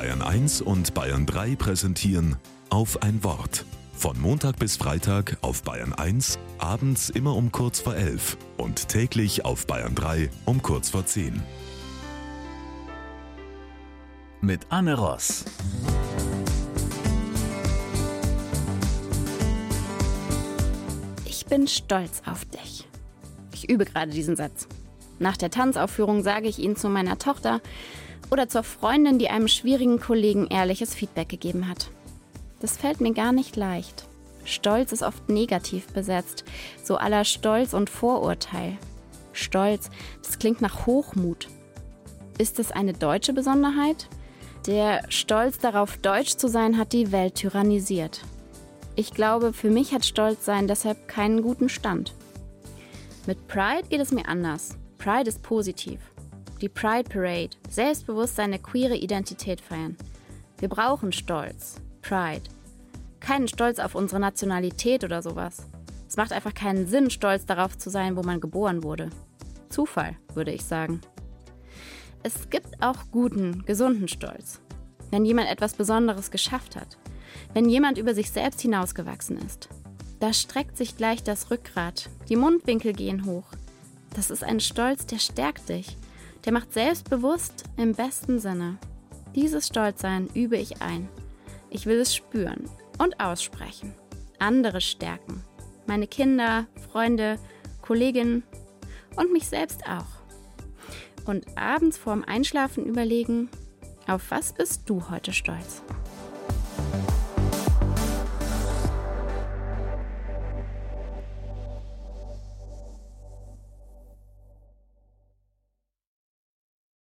Bayern 1 und Bayern 3 präsentieren auf ein Wort. Von Montag bis Freitag auf Bayern 1, abends immer um kurz vor 11 und täglich auf Bayern 3 um kurz vor 10. Mit Anne Ross. Ich bin stolz auf dich. Ich übe gerade diesen Satz. Nach der Tanzaufführung sage ich ihn zu meiner Tochter oder zur Freundin, die einem schwierigen Kollegen ehrliches Feedback gegeben hat. Das fällt mir gar nicht leicht. Stolz ist oft negativ besetzt, so aller Stolz und Vorurteil. Stolz, das klingt nach Hochmut. Ist es eine deutsche Besonderheit? Der Stolz darauf, deutsch zu sein, hat die Welt tyrannisiert. Ich glaube, für mich hat Stolzsein deshalb keinen guten Stand. Mit Pride geht es mir anders. Pride ist positiv. Die Pride Parade, selbstbewusst seine queere Identität feiern. Wir brauchen Stolz, Pride. Keinen Stolz auf unsere Nationalität oder sowas. Es macht einfach keinen Sinn, stolz darauf zu sein, wo man geboren wurde. Zufall, würde ich sagen. Es gibt auch guten, gesunden Stolz. Wenn jemand etwas Besonderes geschafft hat. Wenn jemand über sich selbst hinausgewachsen ist. Da streckt sich gleich das Rückgrat, die Mundwinkel gehen hoch. Das ist ein Stolz, der stärkt dich. Der macht selbstbewusst im besten Sinne. Dieses Stolzsein übe ich ein. Ich will es spüren und aussprechen. Andere stärken. Meine Kinder, Freunde, Kolleginnen und mich selbst auch und abends vorm Einschlafen überlegen, auf was bist du heute stolz?